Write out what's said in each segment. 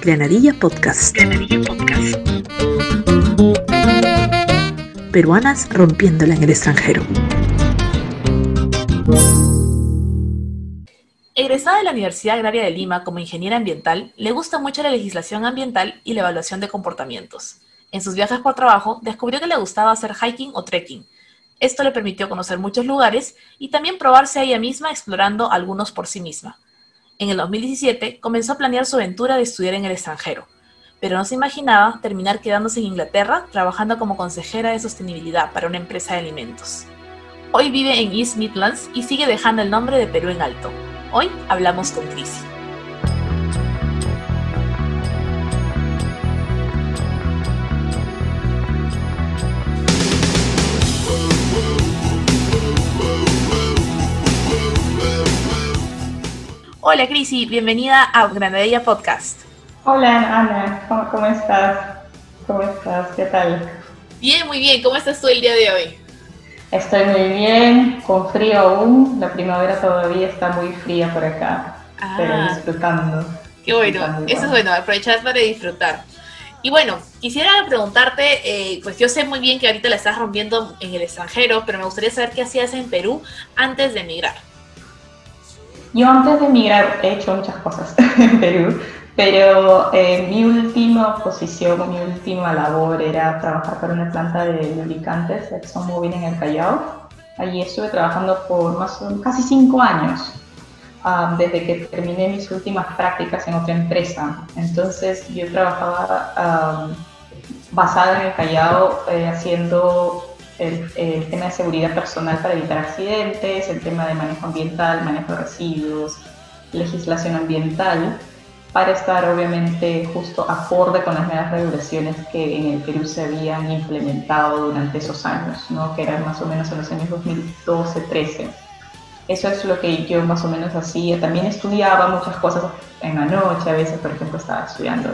Granadilla Podcast. Granadilla Podcast. Peruanas rompiéndola en el extranjero. Egresada de la Universidad Agraria de Lima como ingeniera ambiental, le gusta mucho la legislación ambiental y la evaluación de comportamientos. En sus viajes por trabajo, descubrió que le gustaba hacer hiking o trekking. Esto le permitió conocer muchos lugares y también probarse a ella misma explorando algunos por sí misma. En el 2017 comenzó a planear su aventura de estudiar en el extranjero, pero no se imaginaba terminar quedándose en Inglaterra trabajando como consejera de sostenibilidad para una empresa de alimentos. Hoy vive en East Midlands y sigue dejando el nombre de Perú en alto. Hoy hablamos con Crisi. Hola Crisi, bienvenida a Granadilla Podcast. Hola Ana, ¿Cómo, estás? ¿Cómo estás? ¿Qué tal? Bien, muy bien. ¿Cómo estás tú el día de hoy? Estoy muy bien, con frío aún. La primavera todavía está muy fría por acá, pero ah. disfrutando. Qué bueno, eso es bueno, aprovechar para disfrutar. Y bueno, quisiera preguntarte, eh, pues yo sé muy bien que ahorita la estás rompiendo en el extranjero, pero me gustaría saber qué hacías en Perú antes de emigrar. Yo antes de emigrar he hecho muchas cosas en Perú, pero eh, mi última posición, mi última labor era trabajar para una planta de lubricantes, ExxonMobil en el Callao. Allí estuve trabajando por más casi cinco años, um, desde que terminé mis últimas prácticas en otra empresa. Entonces yo trabajaba um, basada en el Callao eh, haciendo el, tema de seguridad personal para evitar accidentes, el tema de manejo ambiental, manejo de residuos, legislación ambiental, para estar obviamente justo acorde con las nuevas regulaciones que en el Perú se habían implementado durante esos años, ¿no? que eran más o menos en los años 2012-13. Eso es lo que yo más o menos hacía. También estudiaba muchas cosas en la noche, a veces, por ejemplo, estaba estudiando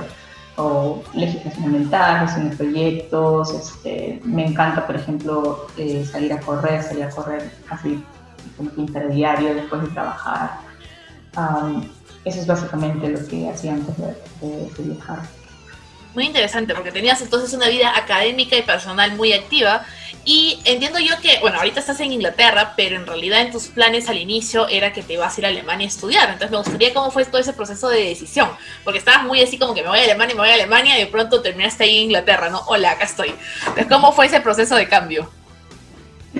o legislación ambiental, gestión proyectos. Este, me encanta, por ejemplo, eh, salir a correr, salir a correr casi como interdiario después de trabajar. eso es básicamente lo que hacía antes de viajar muy interesante, porque tenías entonces una vida académica y personal muy activa. Y entiendo yo que, bueno, ahorita estás en Inglaterra, pero en realidad en tus planes al inicio era que te ibas a ir a Alemania a estudiar. Entonces me gustaría cómo fue todo ese proceso de decisión, porque estabas muy así como que me voy a Alemania, me voy a Alemania, y de pronto terminaste ahí en Inglaterra, ¿no? Hola, acá estoy. Entonces, ¿cómo fue ese proceso de cambio?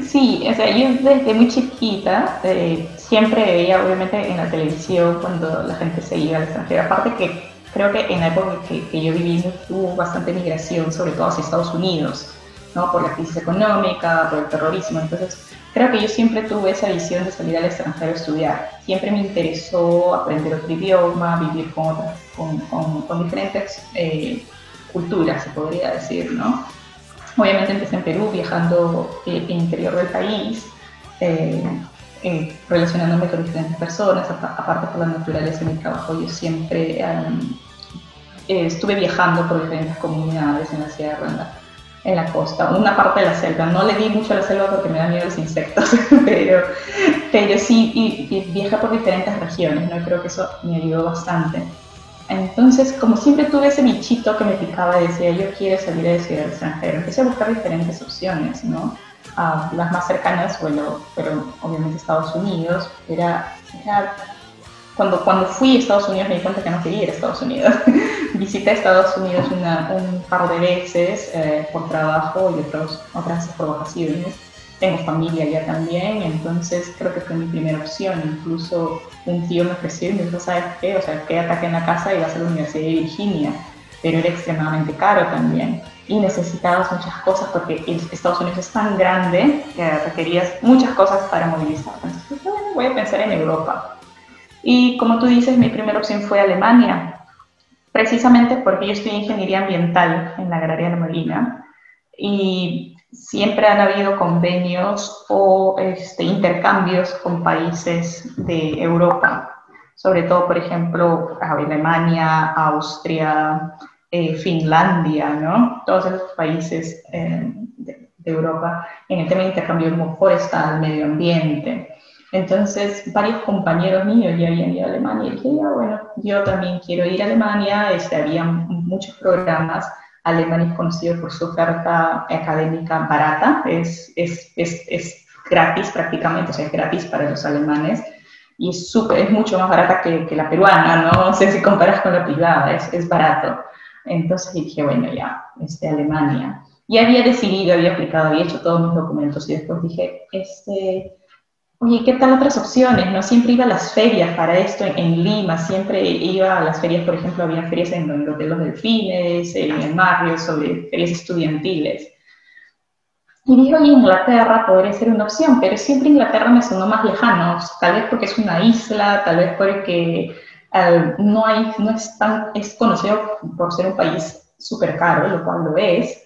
Sí, o sea, yo desde muy chiquita eh, siempre veía, obviamente, en la televisión cuando la gente se iba al extranjero. Aparte que creo que en la época que, que yo viví hubo bastante migración, sobre todo hacia Estados Unidos, ¿no? por la crisis económica, por el terrorismo. Entonces, creo que yo siempre tuve esa visión de salir al extranjero a estudiar. Siempre me interesó aprender otro idioma, vivir con, otras, con, diferentes eh, culturas, se podría decir, ¿no? Obviamente empecé en Perú, viajando eh, en el interior del país. Eh, eh, relacionándome con diferentes personas, aparte por la naturaleza de mi trabajo, yo siempre estuve viajando por diferentes comunidades en la sierra, en la, costa, una parte de la selva. No le di mucho a la selva porque me da miedo los insectos, pero, pero sí y, viajé por diferentes regiones, ¿no? creo que eso me ayudó bastante. Entonces, como siempre tuve ese bichito que me picaba y decía, yo quiero salir a estudiar al extranjero, empecé a buscar diferentes opciones, ¿no? las más cercanas, bueno, pero obviamente Estados Unidos, era, cuando, cuando fui a Estados Unidos me di cuenta que no quería ir a Estados Unidos. Visité Estados Unidos una, un par de veces eh, por trabajo y otras veces por vacaciones. Tengo familia allá también, entonces creo que fue mi primera opción. Incluso un tío me ofreció y me dijo, ¿sabes qué? O sea, quédate aquí en la casa y vas a la Universidad de Virginia, pero era extremadamente caro también y necesitabas muchas cosas porque Estados Unidos es tan grande que requerías muchas cosas para movilizarte. Entonces, bueno, voy a pensar en Europa. Y como tú dices, mi primera opción fue Alemania, precisamente porque yo estudié ingeniería ambiental en la Agraria de Molina y siempre han habido convenios o este, intercambios con países de Europa, sobre todo, por ejemplo, Alemania, Austria, eh, Finlandia, ¿no? Todos esos países eh, de, Europa en el tema de intercambio forestal, medio ambiente. Entonces, varios compañeros míos ya habían ido a Alemania y dije, bueno, yo también quiero ir a Alemania. Este, había muchos programas. Alemania es conocido por su oferta académica barata, es, es, es, es gratis prácticamente, o sea, es gratis para los alemanes y super, es mucho más barata que, que, la peruana, ¿no? O sea, si comparas con la privada, es, es barato. Entonces dije, bueno, ya, este, Alemania. Y había decidido, había aplicado, había hecho todos mis documentos y después dije, este, oye, ¿qué tal otras opciones? No siempre iba a las ferias para esto en, Lima, siempre iba a las ferias, por ejemplo, había ferias en Hotel Los Delfines, en el Mario, sobre ferias estudiantiles. Y dije, oye, Inglaterra podría ser una opción, pero siempre Inglaterra me sonó más lejano, tal vez porque es una isla, tal vez porque uh, no, hay, no es, tan, es conocido por ser un país súper caro, lo cual lo es,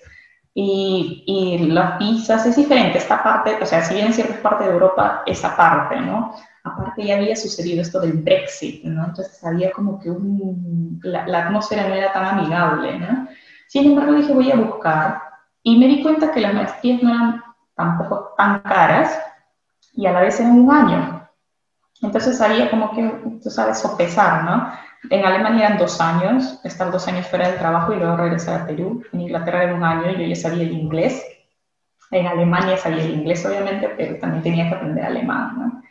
y, y, las visas es diferente, esta parte, o sea, si bien en ciertas partes de Europa, esa parte, ¿no? Aparte ya había sucedido esto del Brexit, ¿no? Entonces había como que un, la, la, atmósfera no era tan amigable, ¿no? Sin embargo dije, voy a buscar, y me di cuenta que las maestrías no eran tampoco tan caras, y a la vez eran un año. Entonces había como que, tú sabes, sopesar, ¿no? En Alemania eran dos años, estar dos años fuera del trabajo y luego regresar a Perú. En Inglaterra era un año, yo ya sabía el inglés. En Alemania sabía el inglés, obviamente, pero también tenía que aprender alemán. ¿no?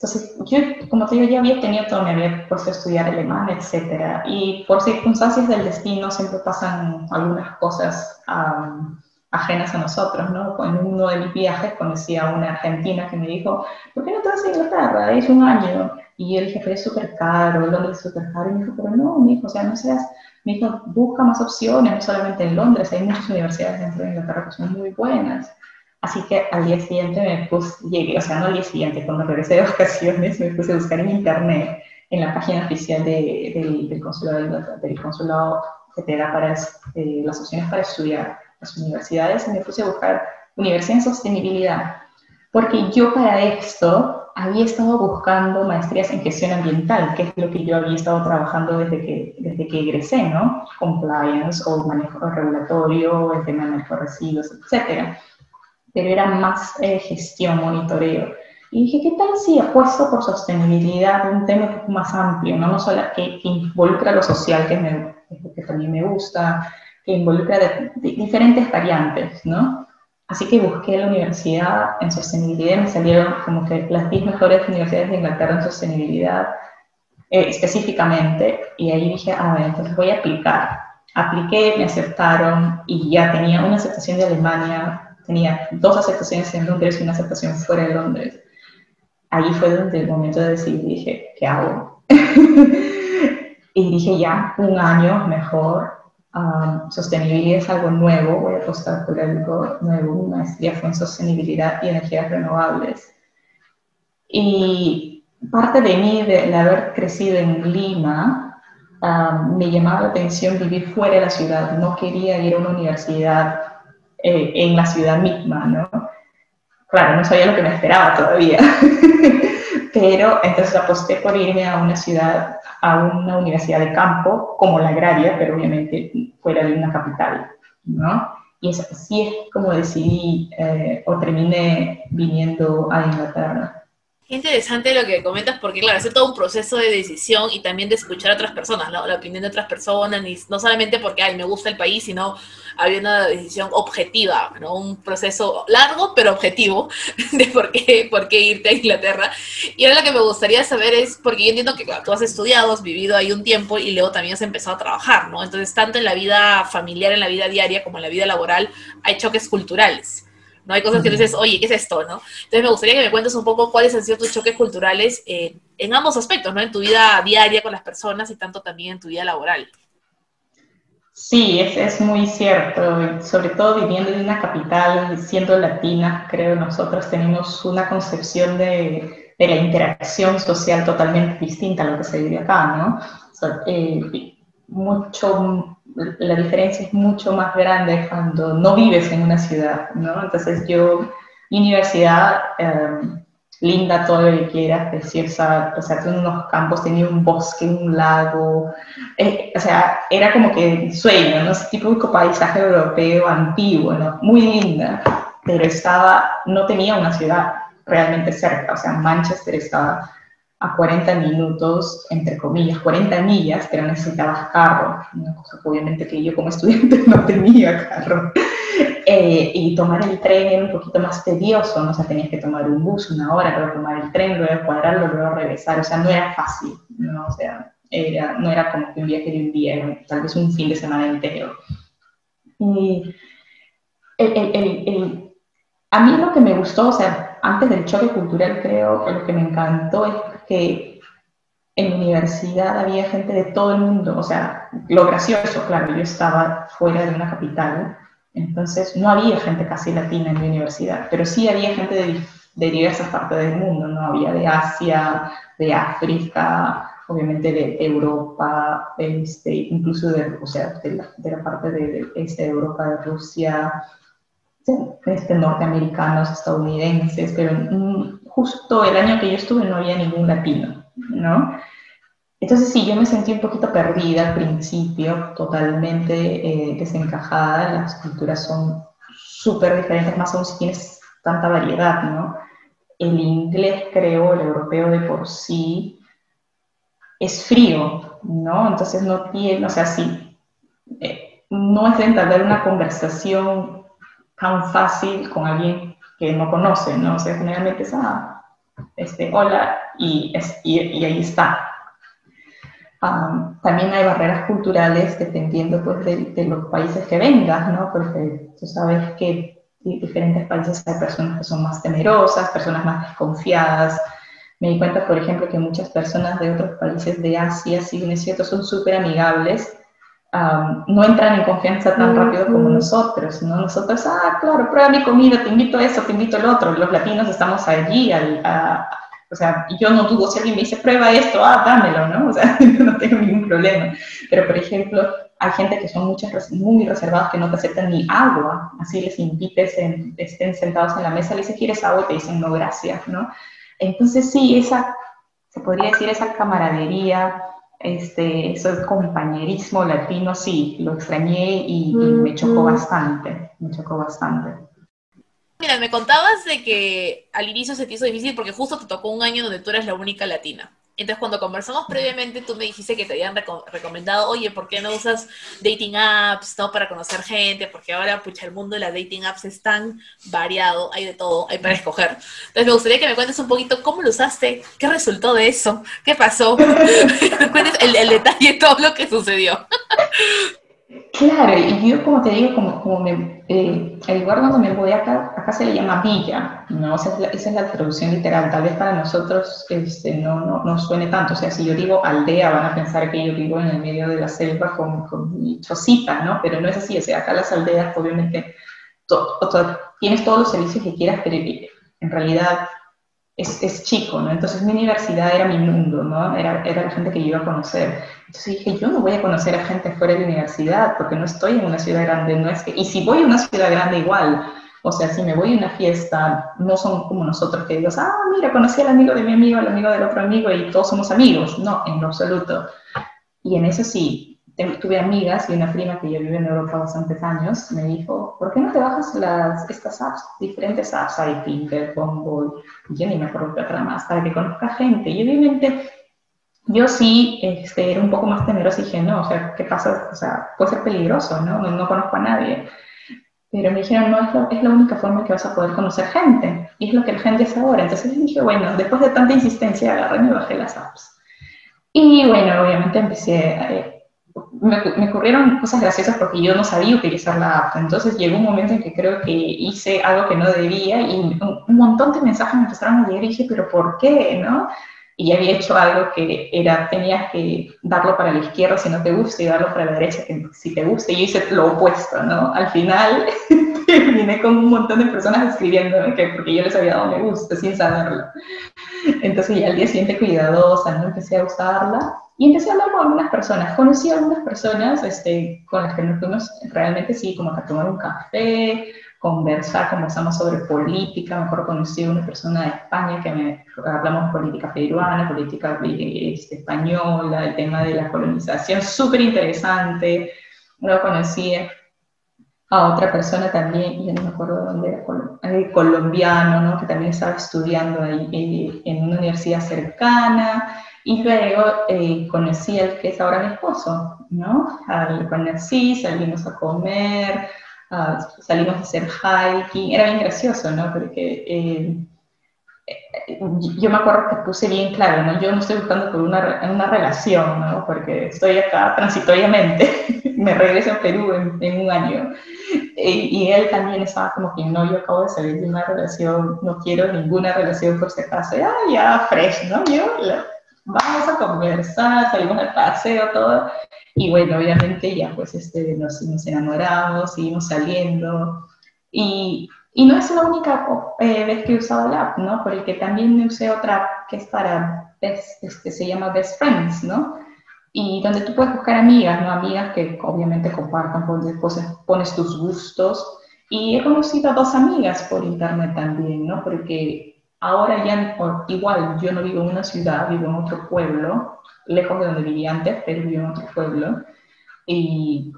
Entonces, yo, como te digo, ya había tenido todo, me había puesto a estudiar alemán, etc. Y por circunstancias del destino siempre pasan algunas cosas um, ajenas a nosotros, ¿no? En uno de mis viajes conocí a una argentina que me dijo, ¿por qué no te vas a Inglaterra? Es un año. Y yo dije, pero es súper caro, Londres es súper caro. Y me dijo, pero no, mi hijo, o sea, no seas, me dijo, busca más opciones, no solamente en Londres, hay muchas universidades dentro de Inglaterra que son muy buenas. Así que al día siguiente me puse, llegué, o sea, no al día siguiente, cuando regresé de vacaciones, me puse a buscar en internet, en la página oficial de, de, del, consulado, del consulado que te da para eh, las opciones para estudiar las universidades, y me puse a buscar universidad en sostenibilidad. Porque yo para esto había estado buscando maestrías en gestión ambiental, que es lo que yo había estado trabajando desde que, desde que egresé, ¿no? Compliance o manejo regulatorio, el tema de manejo de residuos, etc. Pero era más eh, gestión, monitoreo. Y dije, ¿qué tal si apuesto por sostenibilidad, un tema más amplio, no, no solo que involucra lo social, que, me, que también me gusta, involucra diferentes variantes, ¿no? Así que busqué la universidad en sostenibilidad me salieron como que las 10 mejores universidades de Inglaterra en sostenibilidad eh, específicamente. Y ahí dije, a ver, entonces voy a aplicar. Apliqué, me aceptaron y ya tenía una aceptación de Alemania, tenía dos aceptaciones en Londres y una aceptación fuera de Londres. Ahí fue donde el momento de decidir dije, ¿qué hago? y dije, ya, un año mejor, sostenibilidad es algo nuevo, voy a apostar por algo nuevo, maestría fue en sostenibilidad y energías renovables. Y parte de mí, de, haber crecido en Lima, me llamaba la atención vivir fuera de la ciudad, no quería ir a una universidad eh, en la ciudad misma, ¿no? Claro, no sabía lo que me esperaba todavía, pero entonces aposté por irme a una ciudad a una universidad de campo como la agraria, pero obviamente fuera de una capital, ¿no? Y así es como decidí eh, o terminé viniendo a Inglaterra. Qué interesante lo que comentas, porque claro, es todo un proceso de decisión y también de escuchar a otras personas, ¿no? La opinión de otras personas, y no solamente porque, ay, me gusta el país, sino había una decisión objetiva, ¿no? Un proceso largo, pero objetivo, de por qué, por qué irte a Inglaterra. Y ahora lo que me gustaría saber es, porque yo entiendo que claro, tú has estudiado, has vivido ahí un tiempo y luego también has empezado a trabajar, ¿no? Entonces, tanto en la vida familiar, en la vida diaria, como en la vida laboral, hay choques culturales. ¿No? Hay cosas que dices, oye, ¿qué es esto, no? Entonces me gustaría que me cuentes un poco cuáles han sido tus choques culturales eh, en ambos aspectos, ¿no? En tu vida diaria con las personas y tanto también en tu vida laboral. Sí, es, es muy cierto, sobre todo viviendo en una capital, siendo latina, creo nosotros tenemos una concepción de, de la interacción social totalmente distinta a lo que se vive acá, ¿no? eh, mucho la diferencia es mucho más grande cuando no vives en una ciudad, ¿no? Entonces yo, universidad, em, linda, todo lo que quieras, preciosa, o sea, tenía unos campos, tenía un bosque, un lago, eh, o sea, era como que sueño, ¿no? Ese típico paisaje europeo antiguo, ¿no? Muy linda, pero estaba, no tenía una ciudad, realmente cerca, o sea, Manchester estaba a 40 minutos, entre comillas, 40 millas, pero necesitabas carro, una cosa que obviamente que yo como estudiante no tenía carro. Eh, y tomar el tren era un poquito más tedioso, ¿no? o sea, tenías que tomar un bus una hora, luego tomar el tren, luego cuadrarlo, luego regresar, o sea, no era fácil, ¿no? O sea, era, no era como que un viaje de un día, tal vez un fin de semana entero. Y el, el, el, a mí lo que me gustó, o sea, antes del choque cultural creo que lo que me encantó es que en la universidad había gente de todo el mundo, o sea, lo gracioso, claro, yo estaba fuera de una capital, entonces no había gente casi latina en mi universidad, pero sí había gente de, de diversas partes del mundo, ¿no? Había de Asia, de África, obviamente de Europa, este, incluso de, o sea, de, la, de la parte de, este, de Europa, de Rusia, este, norteamericanos, estadounidenses, pero justo el año que yo estuve no había ningún latino, ¿no? Entonces sí, yo me sentí un poquito perdida al principio, totalmente eh, desencajada, las culturas son súper diferentes, más aún si tienes tanta variedad, ¿no? El inglés, creo, el europeo de por sí, es frío, ¿no? Entonces no tiene, o sea, sí, eh, no es de entablar una conversación tan fácil con alguien que no conoce, ¿no? O sea, generalmente es, ah, este, hola, y, y, ahí está. también hay barreras culturales dependiendo pues, de, los países que vengas, ¿no? Porque tú sabes que en diferentes países hay personas que son más temerosas, personas más desconfiadas, me di cuenta, por ejemplo, que muchas personas de otros países de Asia, si bien es cierto, son súper amigables, no entran en confianza tan rápido como nosotros, ¿no? Nosotros, ah, claro, prueba mi comida, te invito a eso, te invito al otro. Los latinos estamos allí, al, o sea, yo no dudo si alguien me dice, prueba esto, ah, dámelo, ¿no? O sea, no tengo ningún problema. Pero, por ejemplo, hay gente que son muchas, muy reservadas que no te aceptan ni agua, así les invites, estén sentados en la mesa, les dices, ¿quieres agua? Y te dicen, no, gracias, ¿no? Entonces sí, esa, se podría decir esa camaradería, este, ese compañerismo latino, sí, lo extrañé y, me chocó bastante, me chocó bastante. Mira, me contabas de que al inicio se te hizo difícil porque justo te tocó un año donde tú eres la única latina. Entonces, cuando conversamos previamente, tú me dijiste que te habían recomendado, oye, ¿por qué no usas dating apps, no? Para conocer gente, porque ahora, pucha, el mundo de las dating apps es tan variado, hay de todo, hay para escoger. Entonces, me gustaría que me cuentes un poquito cómo lo usaste, qué resultó de eso, qué pasó, me cuentes el, el detalle de todo lo que sucedió. Claro, y yo como te digo, como, como me, eh, el lugar donde me voy acá, acá se le llama villa, ¿no? esa, es la, traducción literal, tal vez para nosotros este, no, no, no, suene tanto, o sea, si yo digo aldea van a pensar que yo vivo en el medio de la selva con, con mi chocita, ¿no? Pero no es así, o sea, acá las aldeas obviamente tienes todos los servicios que quieras, pero en realidad es, es, chico, ¿no? Entonces mi universidad era mi mundo, ¿no? Era, era la gente que yo iba a conocer. Entonces dije, yo no voy a conocer a gente fuera de la universidad porque no estoy en una ciudad grande, no es que, y si voy a una ciudad grande igual, o sea, si me voy a una fiesta, no son como nosotros que digas, ah, mira, conocí al amigo de mi amigo, al amigo del otro amigo y todos somos amigos, no, en lo absoluto. Y en eso sí, tuve amigas y una prima que ya vive en Europa bastantes años, me dijo, ¿por qué no te bajas las, estas apps, diferentes apps, hay Tinder, Bumble, yo ni me acuerdo qué otra más, para que conozca gente? Y obviamente yo sí este, era un poco más temerosa y dije, no, o sea, ¿qué pasa? O sea, puede ser peligroso, ¿no? No, conozco a nadie. Pero me dijeron, no, es la, es la, única forma que vas a poder conocer gente. Y es lo que la gente hace ahora. Entonces dije, bueno, después de tanta insistencia, agarré y me bajé las apps. Y bueno, obviamente empecé a me, ocurrieron cosas graciosas porque yo no sabía utilizar la app. Entonces llegó un momento en que creo que hice algo que no debía y un, montón de mensajes me empezaron a llegar y dije, pero ¿por qué? ¿no? Y había hecho algo que era, tenías que darlo para la izquierda si no te gusta y darlo para la derecha si te gusta. Y yo hice lo opuesto, ¿no? Al final terminé con un montón de personas escribiéndome que porque yo les había dado me gusta sin saberlo. Entonces ya al día siguiente cuidadosa, ¿no? Empecé a usarla y empecé a hablar con algunas personas. Conocí a algunas personas este, con las que nos fuimos realmente, sí, como a tomar un café, conversar, conversamos sobre política. Mejor conocí a una persona de España que me hablamos política peruana, política este, española, el tema de la colonización, súper interesante. Luego conocí a otra persona también, ya no me acuerdo dónde era, colombiano, ¿no? que también estaba estudiando ahí eh, en una universidad cercana, y luego eh, conocí al que es ahora mi esposo, ¿no? Al conocí, salimos a comer, salimos a hacer hiking, era bien gracioso, ¿no? Porque eh, yo me acuerdo que puse bien claro, ¿no? Yo no estoy buscando por una, una relación, ¿no? Porque estoy acá transitoriamente, me regreso a Perú en, un año. Y, él también estaba como que, no, yo acabo de salir de una relación, no quiero ninguna relación por si acaso. Ya, ya, fresh, ¿no? Yo, vamos a conversar, salimos al paseo, todo. Y bueno, obviamente ya pues este, nos, nos enamoramos, seguimos saliendo. Y, y no es la única eh, vez que he usado la app, ¿no? Porque también usé otra app que es para, este, se llama Best Friends, ¿no? Y donde tú puedes buscar amigas, ¿no? Amigas que obviamente compartan, pones, pones tus gustos. Y he conocido a dos amigas por internet también, ¿no? Porque ahora ya, igual, yo no vivo en una ciudad, vivo en otro pueblo, lejos de donde vivía antes, pero vivo en otro pueblo. Y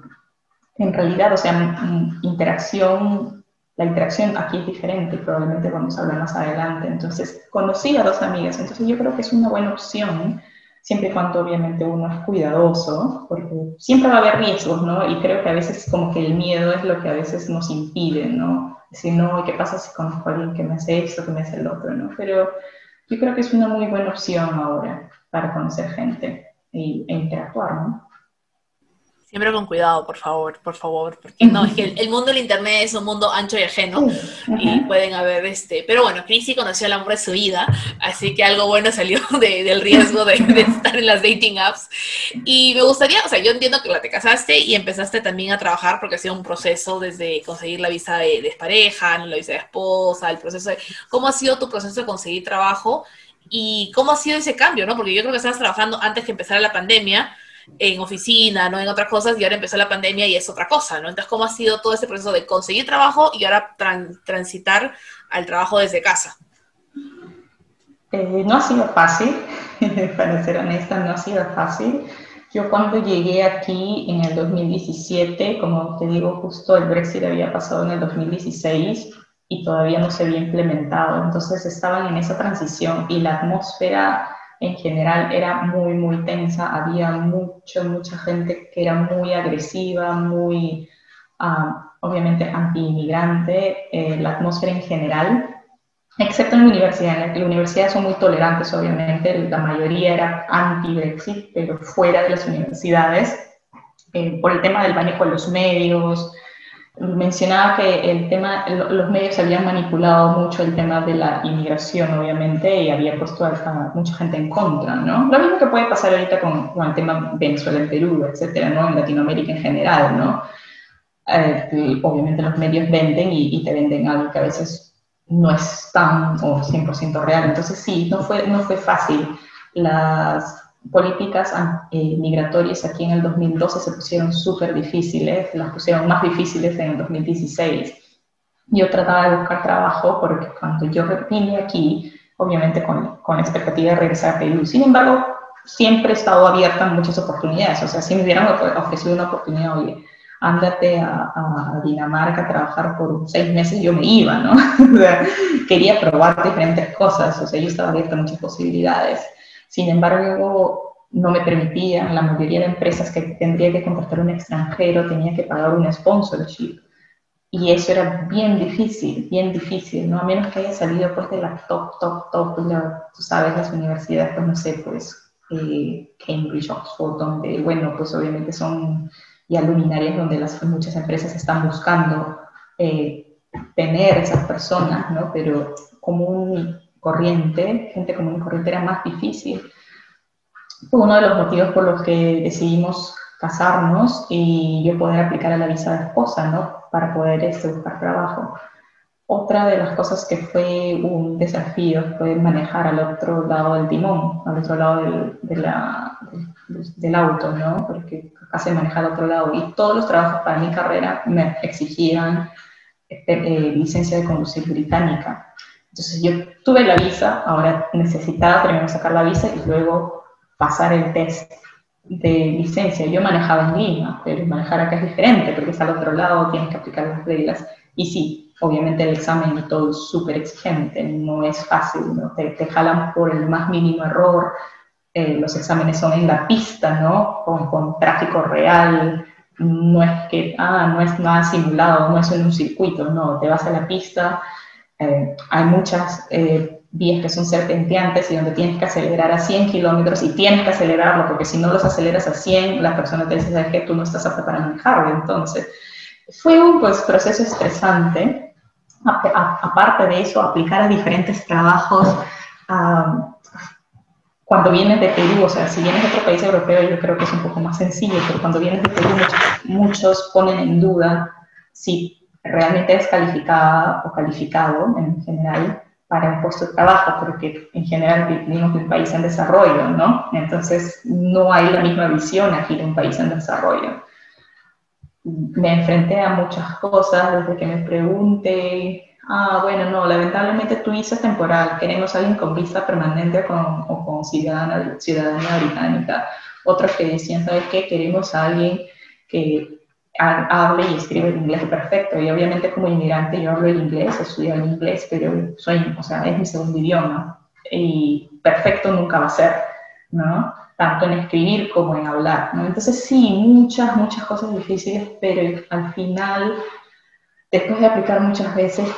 en realidad, o sea, interacción la interacción aquí es diferente, probablemente vamos a hablar más adelante. Entonces, conocí a dos amigas, entonces yo creo que es una buena opción, siempre y cuando obviamente uno es cuidadoso, porque siempre va a haber riesgos, ¿no? Y creo que a veces como que el miedo es lo que a veces nos impide, ¿no? Decir, no, ¿qué pasa si conozco a alguien que me hace esto, que me hace el otro, ¿no? Pero yo creo que es una muy buena opción ahora para conocer gente e, e interactuar, ¿no? Siempre con cuidado, por favor, por favor, porque no, es que el, mundo del internet es un mundo ancho y ajeno y pueden haber este, pero bueno, Chrissy conoció el amor de su vida, así que algo bueno salió del riesgo de, estar en las dating apps. Y me gustaría, o sea, yo entiendo que la te casaste y empezaste también a trabajar porque ha sido un proceso desde conseguir la visa de, de pareja, la visa de esposa, el proceso de, ¿cómo ha sido tu proceso de conseguir trabajo? Y cómo ha sido ese cambio, ¿no? Porque yo creo que estabas trabajando antes que empezara la pandemia, en oficina, ¿no? En otras cosas, y ahora empezó la pandemia y es otra cosa, ¿no? Entonces, ¿cómo ha sido todo ese proceso de conseguir trabajo y ahora transitar al trabajo desde casa? Eh, no ha sido fácil, para ser honesta, no ha sido fácil. Yo cuando llegué aquí en el 2017, como te digo, justo el Brexit había pasado en el 2016 y todavía no se había implementado. Entonces estaban en esa transición y la atmósfera en general era muy, muy tensa, había mucha, mucha gente que era muy agresiva, muy, ah, obviamente, anti-inmigrante, eh, la atmósfera en general, excepto en la universidad. En la universidad son muy tolerantes, obviamente, la mayoría era anti-Brexit, pero fuera de las universidades, eh, por el tema del manejo de los medios, mencionaba que el tema, los medios habían manipulado mucho el tema de la inmigración, obviamente, y había puesto a, mucha gente en contra, ¿no? Lo mismo que puede pasar ahorita con, el tema Venezuela, en Perú, etcétera, ¿no? En Latinoamérica en general, ¿no? Eh, obviamente los medios venden y, y, te venden algo que a veces no es tan o 100% real. Entonces sí, no fue, no fue fácil. Las, políticas eh, migratorias aquí en el 2012 se pusieron súper difíciles, las pusieron más difíciles en el 2016. Yo trataba de buscar trabajo porque cuando yo vine aquí, obviamente con, con la expectativa de regresar a Perú, sin embargo, siempre he estado abierta a muchas oportunidades. O sea, si me hubieran ofrecido una oportunidad, oye, ándate a, a, Dinamarca a trabajar por seis meses, yo me iba, ¿no? o sea, quería probar diferentes cosas, o sea, yo estaba abierta a muchas posibilidades. Sin embargo, no me permitían, la mayoría de empresas que tendría que contratar un extranjero tenía que pagar un sponsorship. Y eso era bien difícil, bien difícil, ¿no? A menos que haya salido pues de la top, top, top, pues, tú sabes, las universidades, pues no sé, pues eh, Cambridge, Oxford, donde, bueno, pues obviamente son ya luminarias donde las, muchas empresas están buscando eh, tener esas personas, ¿no? Pero como un corriente, gente común y corriente era más difícil. Fue uno de los motivos por los que decidimos casarnos y yo poder aplicar a la visa de esposa, ¿no? Para poder este, buscar trabajo. Otra de las cosas que fue un desafío fue manejar al otro lado del timón, al otro lado del, de auto, ¿no? Porque casi manejar al otro lado. Y todos los trabajos para mi carrera me exigían este, eh, licencia de conducir británica. Entonces yo tuve la visa, ahora necesitaba primero sacar la visa y luego pasar el test de licencia. Yo manejaba en Lima, pero manejar acá es diferente porque es al otro lado, tienes que aplicar las reglas. Y sí, obviamente el examen y todo es súper exigente, no es fácil, ¿no? te, te, jalan por el más mínimo error. Eh, los exámenes son en la pista, ¿no? Con, con, tráfico real. No es que, ah, no es nada simulado, no es en un circuito, no, te vas a la pista. Eh, hay muchas eh, vías que son serpenteantes y donde tienes que acelerar a 100 kilómetros y tienes que acelerarlo porque si no los aceleras a 100, la persona te dice que tú no estás apta para manejarlo. Entonces, fue un pues, proceso estresante. aparte de eso, aplicar a diferentes trabajos. cuando vienes de Perú, o sea, si vienes de otro país europeo, yo creo que es un poco más sencillo, pero cuando vienes de Perú, muchos, muchos ponen en duda si realmente eres calificada o calificado en general para un puesto de trabajo, porque en general vivimos en un país en desarrollo, ¿no? Entonces no hay la misma visión aquí de un país en desarrollo. Me enfrenté a muchas cosas desde que me pregunté, ah, bueno, no, lamentablemente tu visa es temporal, queremos a alguien con visa permanente con, o con ciudadana, ciudadanía británica. Otros que decían, ¿sabes qué? Queremos alguien que hable y escribe el inglés perfecto. Y obviamente como inmigrante yo hablo el inglés, estudio el inglés, pero soy, o sea, es mi segundo idioma. Y perfecto nunca va a ser, ¿no? Tanto en escribir como en hablar, ¿no? Entonces sí, muchas, muchas cosas difíciles, pero al final, después de aplicar muchas veces,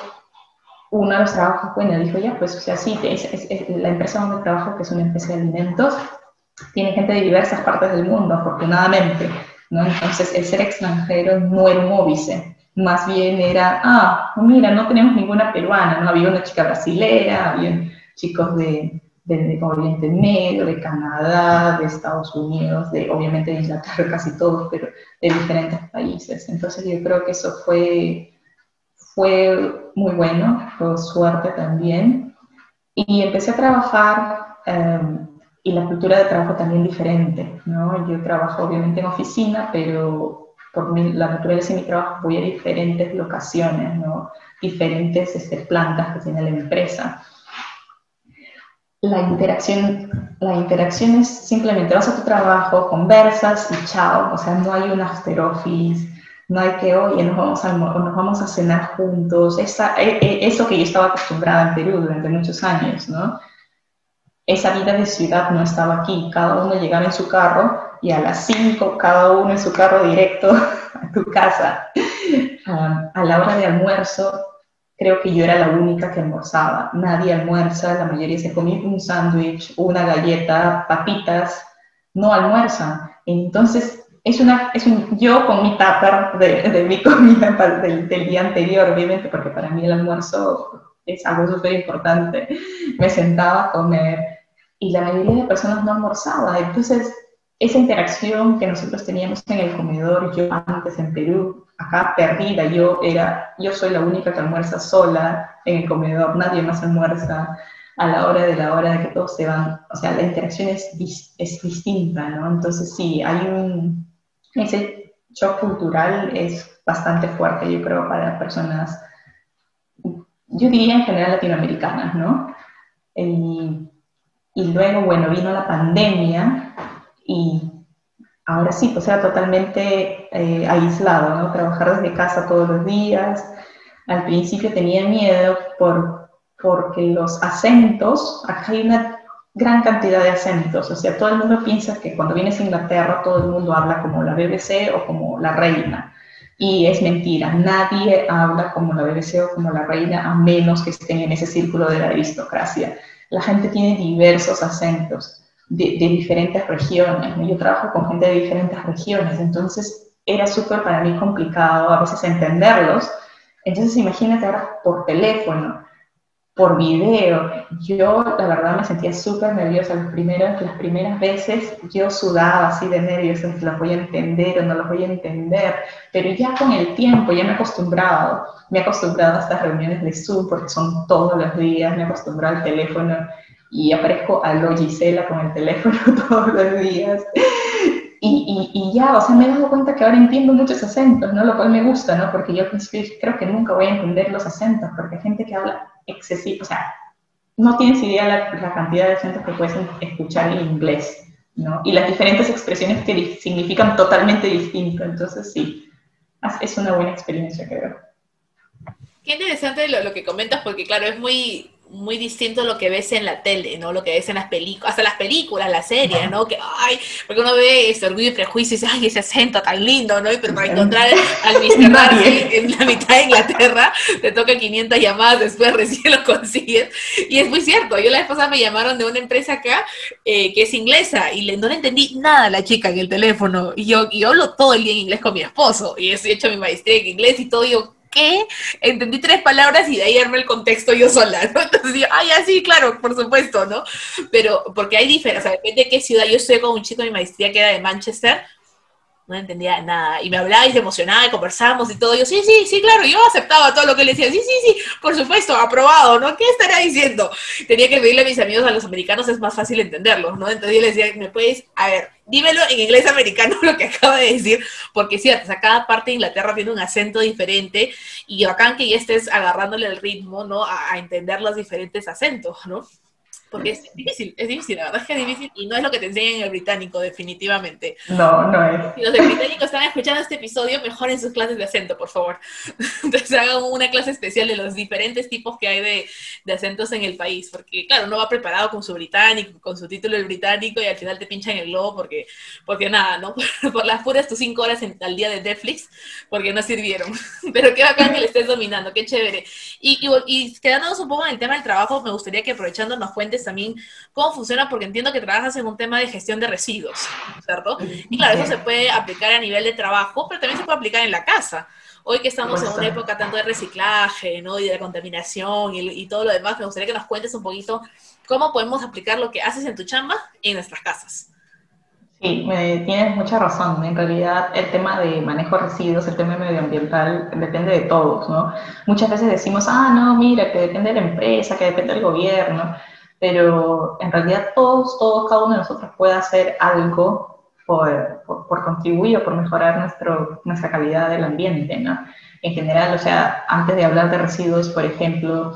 uno de los trabajos, bueno, dijo ya, pues, o sea, sí, es, es, la empresa donde trabajo, que es una empresa de alimentos, tiene gente de diversas partes del mundo, afortunadamente entonces, el ser extranjero no era un óbice, más bien era, ah, mira, no tenemos ninguna peruana, ¿no? Había una chica brasilera, había chicos de, de, Oriente Medio, de Canadá, de Estados Unidos, de obviamente de Inglaterra, casi todos, pero de diferentes países. Entonces yo creo que eso fue, fue muy bueno, fue suerte también. Y empecé a trabajar em, y la cultura de trabajo también diferente, ¿no? Yo trabajo obviamente en oficina, pero por mi, la naturaleza de mi trabajo voy a diferentes locaciones, ¿no? Diferentes este, plantas que tiene la empresa. La interacción, la interacción es simplemente vas a tu trabajo, conversas y chao, o sea, no hay un after office, no hay que, oye, nos vamos a, nos vamos a cenar juntos, Esa, e, e, eso que yo estaba acostumbrada en Perú durante muchos años, ¿no? Esa vida de ciudad no estaba aquí. Cada uno llegaba en su carro y a las 5 cada uno en su carro directo a tu casa. Ah, a la hora de almuerzo, creo que yo era la única que almorzaba. Nadie almuerza, la mayoría se comía un sándwich, una galleta, papitas, no almuerzan. Entonces, es, una, es un, yo con mi tupper de, de mi comida del, del día anterior, obviamente, porque para mí el almuerzo es algo súper importante. Me sentaba a comer y la mayoría de personas no almorzaba. Entonces, esa interacción que nosotros teníamos en el comedor, yo antes en Perú, acá perdida, yo era, yo soy la única que almuerza sola en el comedor, nadie más almuerza a la hora de la hora de que todos se van, o sea, la interacción es, es distinta, ¿no? Entonces sí, hay un, ese shock cultural es bastante fuerte, yo creo, para personas yo diría en general latinoamericanas, ¿no? Y, y luego, bueno, vino la pandemia y ahora sí, pues era totalmente eh, aislado, ¿no? Trabajar desde casa todos los días. Al principio tenía miedo por, porque los acentos, acá hay una gran cantidad de acentos, o sea, todo el mundo piensa que cuando vienes a Inglaterra todo el mundo habla como la BBC o como la reina. Y es mentira, nadie habla como la BBC o como la reina a menos que estén en ese círculo de la aristocracia. La gente tiene diversos acentos de, diferentes regiones. Yo trabajo con gente de diferentes regiones, entonces era súper para mí complicado a veces entenderlos. Entonces imagínate ahora por teléfono, por video. Yo, la verdad, me sentía súper nerviosa. Los primeros, las primeras veces yo sudaba así de nervios, si los voy a entender o no los voy a entender. Pero ya con el tiempo, ya me he acostumbrado. Me he acostumbrado a estas reuniones de Zoom porque son todos los días. Me he acostumbrado al teléfono y aparezco a lo Gisela con el teléfono todos los días. Y, ya, o sea, me he dado cuenta que ahora entiendo muchos acentos, ¿no? Lo cual me gusta, ¿no? Porque yo creo que nunca voy a entender los acentos, porque hay gente que habla excesivo, o sea, no tienes idea la, la cantidad de acentos que puedes escuchar en inglés, ¿no? Y las diferentes expresiones que significan totalmente distinto. Entonces, sí, es una buena experiencia, creo. Qué interesante lo, lo que comentas, porque claro, es muy, muy distinto a lo que ves en la tele, ¿no? Lo que ves en las películas, hasta las películas, las series, ¿no? Que, ay, porque uno ve ese orgullo y prejuicio y dice, ay, ese acento tan lindo, ¿no? Pero para encontrar al Mr. Darcy en la mitad de Inglaterra, te toca 500 llamadas, después recién lo consigues. Y es muy cierto, yo la vez pasada me llamaron de una empresa acá eh, que es inglesa y le, no le entendí nada a la chica en el teléfono. Y yo, y yo hablo todo el día en inglés con mi esposo y he hecho mi maestría en inglés y todo, y yo, qué? Entendí tres palabras y de ahí armé el contexto yo sola, ¿no? Entonces yo, ay, así, claro, por supuesto, ¿no? Pero porque hay diferencia, depende de qué ciudad. Yo estoy con un chico de mi maestría que era de Manchester, no entendía nada. Y me hablaba y se emocionaba y conversamos y todo. Yo, sí, sí, sí, claro, yo aceptaba todo lo que le decía. Sí, sí, sí, por supuesto, aprobado, ¿no? ¿Qué estaría diciendo? Tenía que pedirle a mis amigos, a los americanos es más fácil entenderlos, ¿no? Entonces yo les decía, ¿me puedes, a ver, dímelo en inglés americano lo que acaba de decir? Porque sí, o sea, cada parte de Inglaterra tiene un acento diferente y bacán que ya estés agarrándole el ritmo, ¿no? A, a entender los diferentes acentos, ¿no? Porque es difícil, es difícil, la verdad es que es difícil y no es lo que te enseñan en el británico, definitivamente. No, no es. Si los británicos están escuchando este episodio, mejoren sus clases de acento, por favor. Entonces hagan una clase especial de los diferentes tipos que hay de, de, acentos en el país, porque claro, uno va preparado con su británico, con su título del británico y al final te pinchan el globo porque, porque nada, ¿no? Por, las puras tus cinco horas al día de Netflix, porque no sirvieron. Pero qué bacán que le estés dominando, qué chévere. Y, y, y quedándonos un poco en el tema del trabajo, me gustaría que aprovechando nos cuentes también cómo funciona, porque entiendo que trabajas en un tema de gestión de residuos, ¿cierto? Y claro, eso se puede aplicar a nivel de trabajo, pero también se puede aplicar en la casa. Hoy que estamos en una época tanto de reciclaje, ¿no? Y de contaminación y, y todo lo demás, me gustaría que nos cuentes un poquito cómo podemos aplicar lo que haces en tu chamba en nuestras casas. Sí, tienes mucha razón. En realidad, el tema de manejo de residuos, el tema medioambiental, depende de todos, ¿no? Muchas veces decimos, ah, no, mira, que depende de la empresa, que depende del gobierno pero en realidad todos, todos, cada uno de nosotros puede hacer algo por, por, contribuir o por mejorar nuestro, nuestra calidad del ambiente, ¿no? En general, o sea, antes de hablar de residuos, por ejemplo,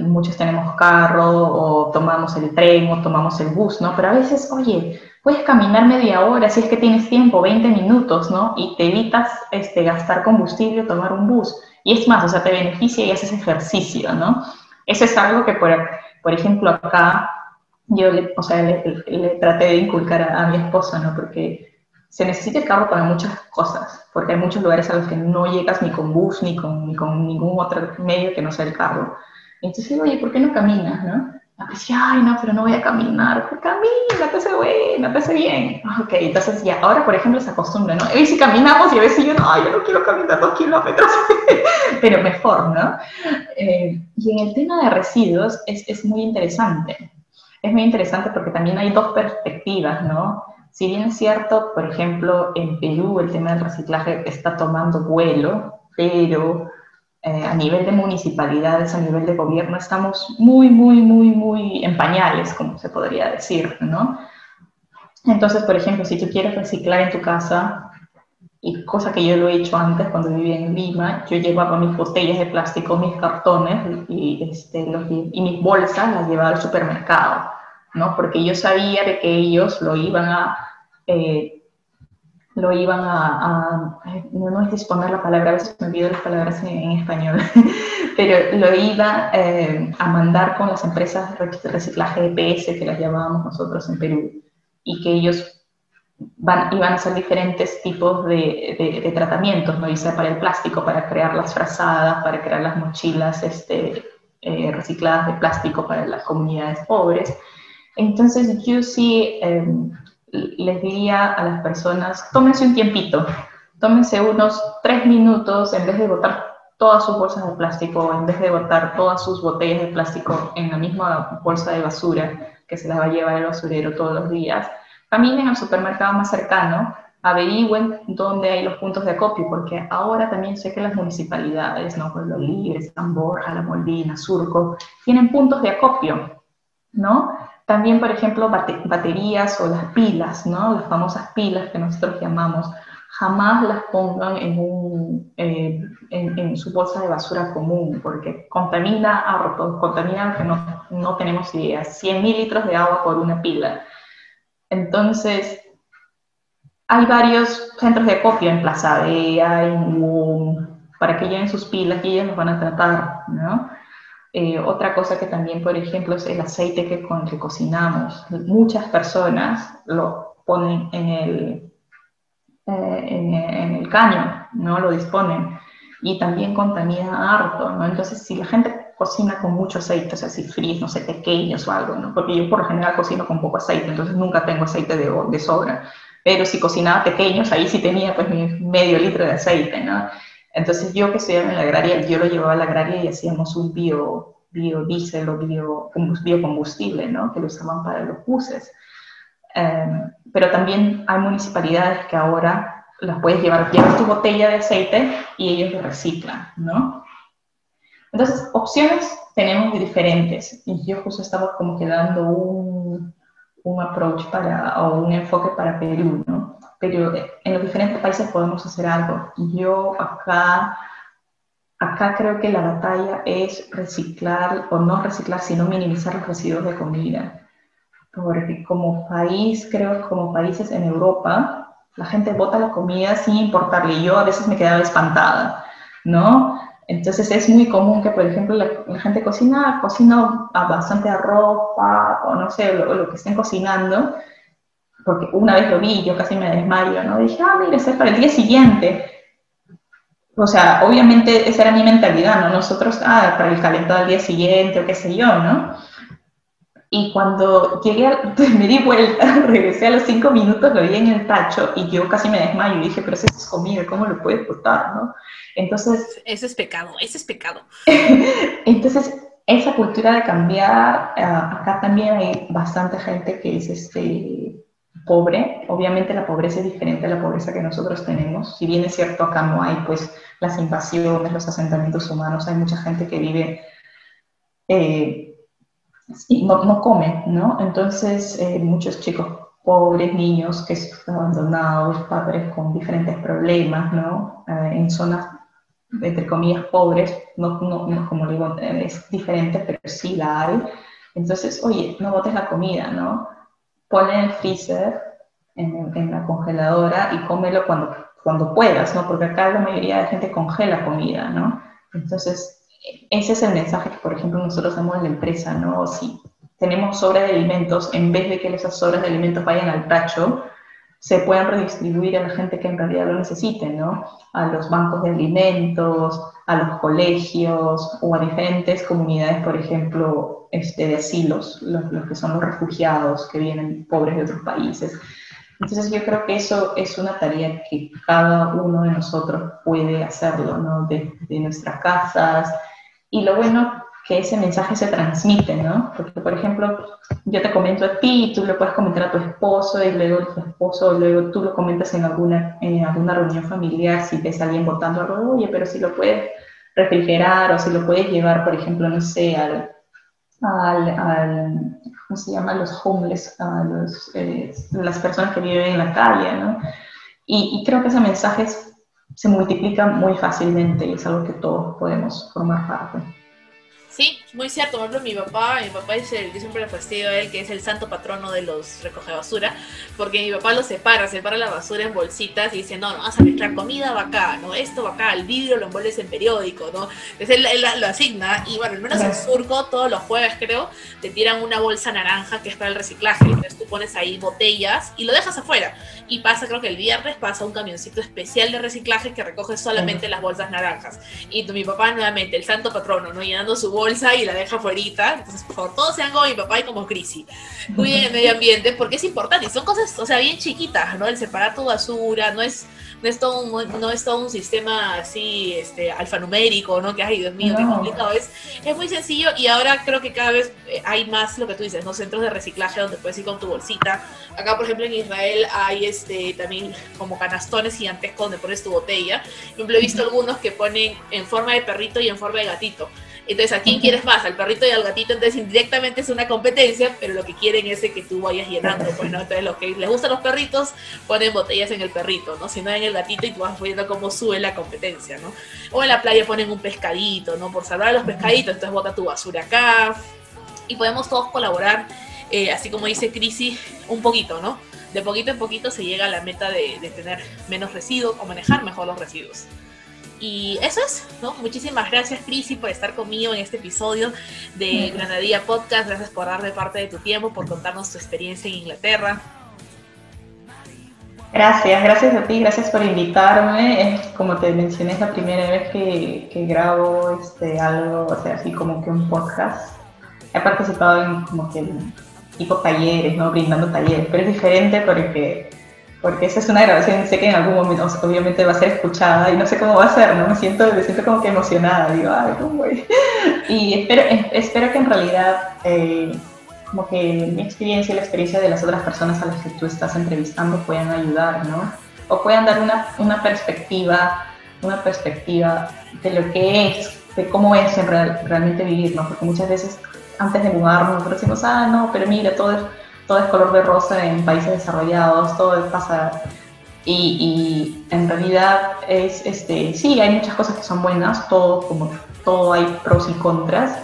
muchos tenemos carro o tomamos el tren o tomamos el bus, ¿no? Pero a veces, oye, puedes caminar media hora si es que tienes tiempo, 20 minutos, ¿no? Y te evitas este, gastar combustible tomar un bus. Y es más, o sea, te beneficia y haces ejercicio, ¿no? Eso es algo que por, por ejemplo, acá yo le, o sea, le, traté de inculcar a, mi esposa, ¿no? Porque se necesita el carro para muchas cosas, porque hay muchos lugares a los que no llegas ni con bus ni con, ni con ningún otro medio que no sea el carro. Entonces oye, ¿por qué no caminas, no? Decía, ay, no, pero no voy a caminar. Pues camina, te hace bueno, te hace bien. Ok, entonces ya, ahora por ejemplo se acostumbra, ¿no? Y si caminamos y a veces yo, no, yo no quiero caminar dos kilómetros, pero mejor, ¿no? Eh, y en el tema de residuos es, es muy interesante. Es muy interesante porque también hay dos perspectivas, ¿no? Si bien es cierto, por ejemplo, en Perú el tema del reciclaje está tomando vuelo, pero eh, a nivel de municipalidades, a nivel de gobierno, estamos muy, muy, muy, muy en pañales, como se podría decir, ¿no? Entonces, por ejemplo, si tú quieres reciclar en tu casa, y cosa que yo lo he hecho antes cuando vivía en Lima, yo llevaba mis botellas de plástico, mis cartones y, este, y mis bolsas las llevaba al supermercado, ¿no? Porque yo sabía de que ellos lo iban a... Eh, lo iban a, no, es disponer la palabra, a veces me olvido las palabras en, español, pero lo iba eh, a mandar con las empresas de reciclaje de PS, que las llamábamos nosotros en Perú, y que ellos van, iban a hacer diferentes tipos de, de, tratamientos, ¿no? sea para el plástico, para crear las frazadas, para crear las mochilas este, eh, recicladas de plástico para las comunidades pobres. Entonces yo sí... Em, les diría a las personas, tómense un tiempito, tómense unos tres minutos en vez de botar todas sus bolsas de plástico, en vez de botar todas sus botellas de plástico en la misma bolsa de basura que se las va a llevar el basurero todos los días, caminen al supermercado más cercano, averigüen dónde hay los puntos de acopio, porque ahora también sé que las municipalidades, ¿no? Pueblo Libre, San Borja, La Molina, Surco, tienen puntos de acopio, ¿no? También, por ejemplo, baterías o las pilas, ¿no? Las famosas pilas que nosotros llamamos, jamás las pongan en, un, eh, en, su bolsa de basura común, porque contamina harto, contamina que no, no tenemos idea, 100 mililitros de agua por una pila. Entonces, hay varios centros de copio en Plaza B, hay para que lleven sus pilas y ellos los van a tratar, ¿no? Eh, otra cosa que también, por ejemplo, es el aceite que, con que cocinamos. Muchas personas lo ponen en el, eh, en, el caño, ¿no? Lo disponen. Y también contamina harto, ¿no? Entonces, si la gente cocina con mucho aceite, o sea, si fríes, no sé, pequeños o algo, ¿no? Porque yo por lo general cocino con poco aceite, entonces nunca tengo aceite de, de sobra. Pero si cocinaba pequeños, ahí sí tenía pues medio litro de aceite, ¿no? Entonces yo que estudiaba en la agraria, yo lo llevaba a la agraria y hacíamos un bio, biodiesel o bio, biocombustible, ¿no? Que lo usaban para los buses. Em, pero también hay municipalidades que ahora las puedes llevar, llevas tu botella de aceite y ellos lo reciclan, ¿no? Entonces, opciones tenemos diferentes y yo justo estaba como que dando un, un approach para, o un enfoque para Perú, ¿no? Pero en los diferentes países podemos hacer algo. Yo acá, acá creo que la batalla es reciclar, o no reciclar, sino minimizar los residuos de comida. Porque como país, creo como países en Europa, la gente bota la comida sin importarle. Yo a veces me quedaba espantada, ¿no? Entonces es muy común que, por ejemplo, la, gente cocina, cocina bastante arroz, o no sé, lo, lo, que estén cocinando, porque una vez lo vi yo casi me desmayo, ¿no? Dije, ah, mire, es para el día siguiente. O sea, obviamente esa era mi mentalidad, ¿no? Nosotros, ah, para el calentado al día siguiente o qué sé yo, ¿no? Y cuando llegué, me di vuelta, regresé a los cinco minutos, lo vi en el tacho y yo casi me desmayo y dije, pero eso es comida, ¿cómo lo puedes botar, no? Entonces... Ese es pecado, ese es pecado. entonces, esa cultura de cambiar, eh, acá también hay bastante gente que es este, pobre. Obviamente la pobreza es diferente a la pobreza que nosotros tenemos. Si bien es cierto, acá no hay pues las invasiones, los asentamientos humanos, hay mucha gente que vive... Eh, y no, no comen, ¿no? Entonces, eh, muchos chicos pobres, niños que están abandonados, padres con diferentes problemas, ¿no? Eh, en zonas, entre comillas, pobres, no, no, como digo, es diferente, pero sí la hay. Entonces, oye, no botes la comida, ¿no? Ponle en el freezer, en, la congeladora y cómelo cuando, cuando puedas, ¿no? Porque acá la mayoría de gente congela comida, ¿no? Entonces, ese es el mensaje que, por ejemplo, nosotros damos en la empresa, ¿no? Si tenemos sobra de alimentos, en vez de que esas sobras de alimentos vayan al tacho, se puedan redistribuir a la gente que en realidad lo necesite, ¿no? A los bancos de alimentos, a los colegios o a diferentes comunidades, por ejemplo, este, de asilos, los, que son los refugiados que vienen pobres de otros países. Entonces yo creo que eso es una tarea que cada uno de nosotros puede hacerlo, ¿no? De, de nuestras casas, y lo bueno que ese mensaje se transmite, ¿no? Porque, por ejemplo, yo te comento a ti tú lo puedes comentar a tu esposo y luego tu esposo, luego tú lo comentas en alguna, en alguna reunión familiar si ves a alguien botando algo, oye, pero si lo puedes refrigerar o si lo puedes llevar, por ejemplo, no sé, al, al, ¿cómo se llama? Los homeless, a los, eh, las personas que viven en la calle, ¿no? Y, creo que ese mensaje se multiplica muy fácilmente y es algo que todos podemos formar parte. Sí, muy cierto. Por ejemplo, mi papá, mi papá es el, yo siempre le fastidio a él, que es el santo patrono de los recoge basura, porque mi papá lo separa, separa la basura en bolsitas y dice, no, no, vas a mezclar comida, va acá, ¿no? Esto va acá, el vidrio lo envuelves en periódico, ¿no? Entonces él, él, lo asigna y bueno, al menos en Surco, todos los jueves creo, te tiran una bolsa naranja que es para el reciclaje. Entonces tú pones ahí botellas y lo dejas afuera. Y pasa, creo que el viernes pasa un camioncito especial de reciclaje que recoge solamente las bolsas naranjas. Y mi papá nuevamente, el santo patrono, ¿no? Llenando su bolsa y la deja fuera. Entonces, por favor, todos sean como mi papá y como Crisi. Cuiden el medio ambiente porque es importante. Y son cosas, o sea, bien chiquitas, ¿no? El separar tu basura, no es, no es, todo, un, no es todo un sistema así este, alfanumérico, ¿no? Que, ay, Dios mío, qué complicado es. Es muy sencillo y ahora creo que cada vez eh, hay más lo que tú dices, ¿no? Centros de reciclaje donde puedes ir con tu bolsita. Acá, por ejemplo, en Israel hay este también como canastones gigantescos donde pones tu botella. Ejemplo, he visto algunos que ponen en forma de perrito y en forma de gatito. Entonces, ¿a quién quieres más? ¿Al perrito y al gatito? Entonces, indirectamente es una competencia, pero lo que quieren es que tú vayas llenando, pues, ¿no? Entonces, los que les gustan los perritos, ponen botellas en el perrito, ¿no? Si no en el gatito y tú vas viendo cómo sube la competencia, ¿no? O en la playa ponen un pescadito, ¿no? Por salvar a los pescaditos, entonces bota tu basura acá. Y podemos todos colaborar eh, así como dice Crisi, un poquito, ¿no? De poquito en poquito se llega a la meta de, de tener menos residuos o manejar mejor los residuos. Y eso es, ¿no? Muchísimas gracias, Crisi, por estar conmigo en este episodio de Granadilla Podcast. Gracias por darme parte de tu tiempo, por contarnos tu experiencia en Inglaterra. Gracias, gracias a ti, gracias por invitarme. Como te mencioné, es la primera vez que, que grabo este, algo, o sea, así como que un podcast. He participado en como que tipo talleres, ¿no? Brindando talleres, pero es diferente porque porque esa es una grabación, sé que en algún momento obviamente va a ser escuchada y no sé cómo va a ser, ¿no? Me siento, me siento como que emocionada, digo, ay, ¿cómo voy? Y espero, espero que en realidad, eh, como que mi experiencia y la experiencia de las otras personas a las que tú estás entrevistando puedan ayudar, ¿no? O puedan dar una, una perspectiva, una perspectiva de lo que es, de cómo es en realmente vivir, ¿no? Porque muchas veces antes de mudarnos decimos, ah, no, pero mira, todo es todo es color de rosa en países desarrollados, todo pasa. Y, y, en realidad es, este, sí, hay muchas cosas que son buenas, todo, como todo hay pros y contras,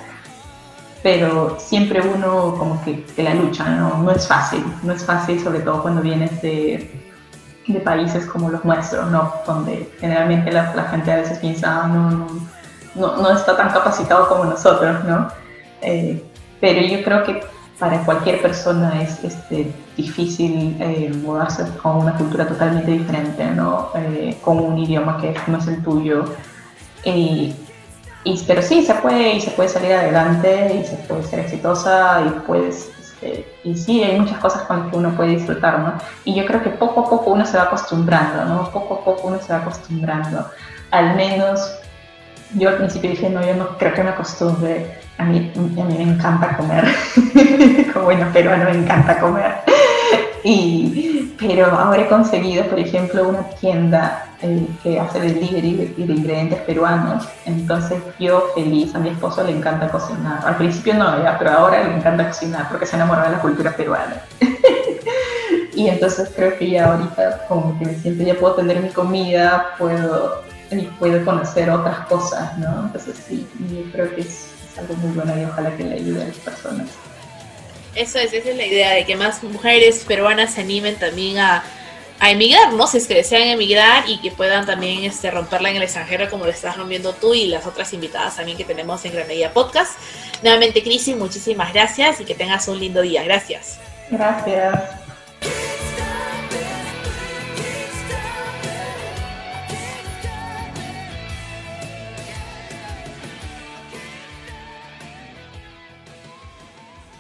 pero siempre uno como que, de la lucha, ¿no? no es fácil, no es fácil sobre todo cuando vienes de, de países como los nuestros, ¿no? Donde generalmente la, la gente a veces piensa, ah, no, no, no, no, está tan capacitado como nosotros, ¿no? Eh, pero yo creo que para cualquier persona es este, difícil eh, mudarse con una cultura totalmente diferente, ¿no? Eh, con un idioma que no es el tuyo. Y, pero sí, se puede y se puede salir adelante y se puede ser exitosa y puedes... Este, y sí, hay muchas cosas con las que uno puede disfrutar, ¿no? Y yo creo que poco a poco uno se va acostumbrando, ¿no? Poco a poco uno se va acostumbrando. Al menos yo al principio dije, no, yo no creo que me acostumbre a mí, a mí me encanta comer, como bueno peruano me encanta comer. Y, pero ahora he conseguido, por ejemplo, una tienda eh, que hace delivery de, de ingredientes peruanos. Entonces yo feliz, a mi esposo le encanta cocinar. Al principio no, pero ahora le encanta cocinar porque se enamoró de la cultura peruana. y entonces creo que ya ahorita como que me siento, ya puedo tener mi comida, puedo, puedo conocer otras cosas, ¿no? Entonces sí, yo creo que es algo muy bueno y ojalá que le ayude a las personas. Eso es, esa es la idea de que más mujeres peruanas se animen también a, a emigrar, ¿no? Si es que desean emigrar y que puedan también este, romperla en el extranjero como lo estás rompiendo tú y las otras invitadas también que tenemos en Granadilla Podcast. Nuevamente, Crisi, muchísimas gracias y que tengas un lindo día. Gracias. Gracias.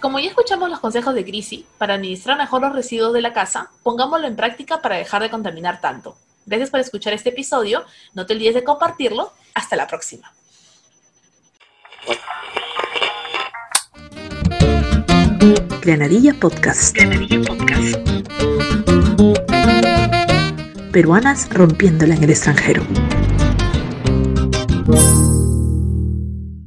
Como ya escuchamos los consejos de Crisi, para administrar mejor los residuos de la casa, pongámoslo en práctica para dejar de contaminar tanto. Gracias por escuchar este episodio, no te olvides de compartirlo. Hasta la próxima. Granadilla Podcast. Granadilla Podcast. Peruanas rompiéndola en el extranjero.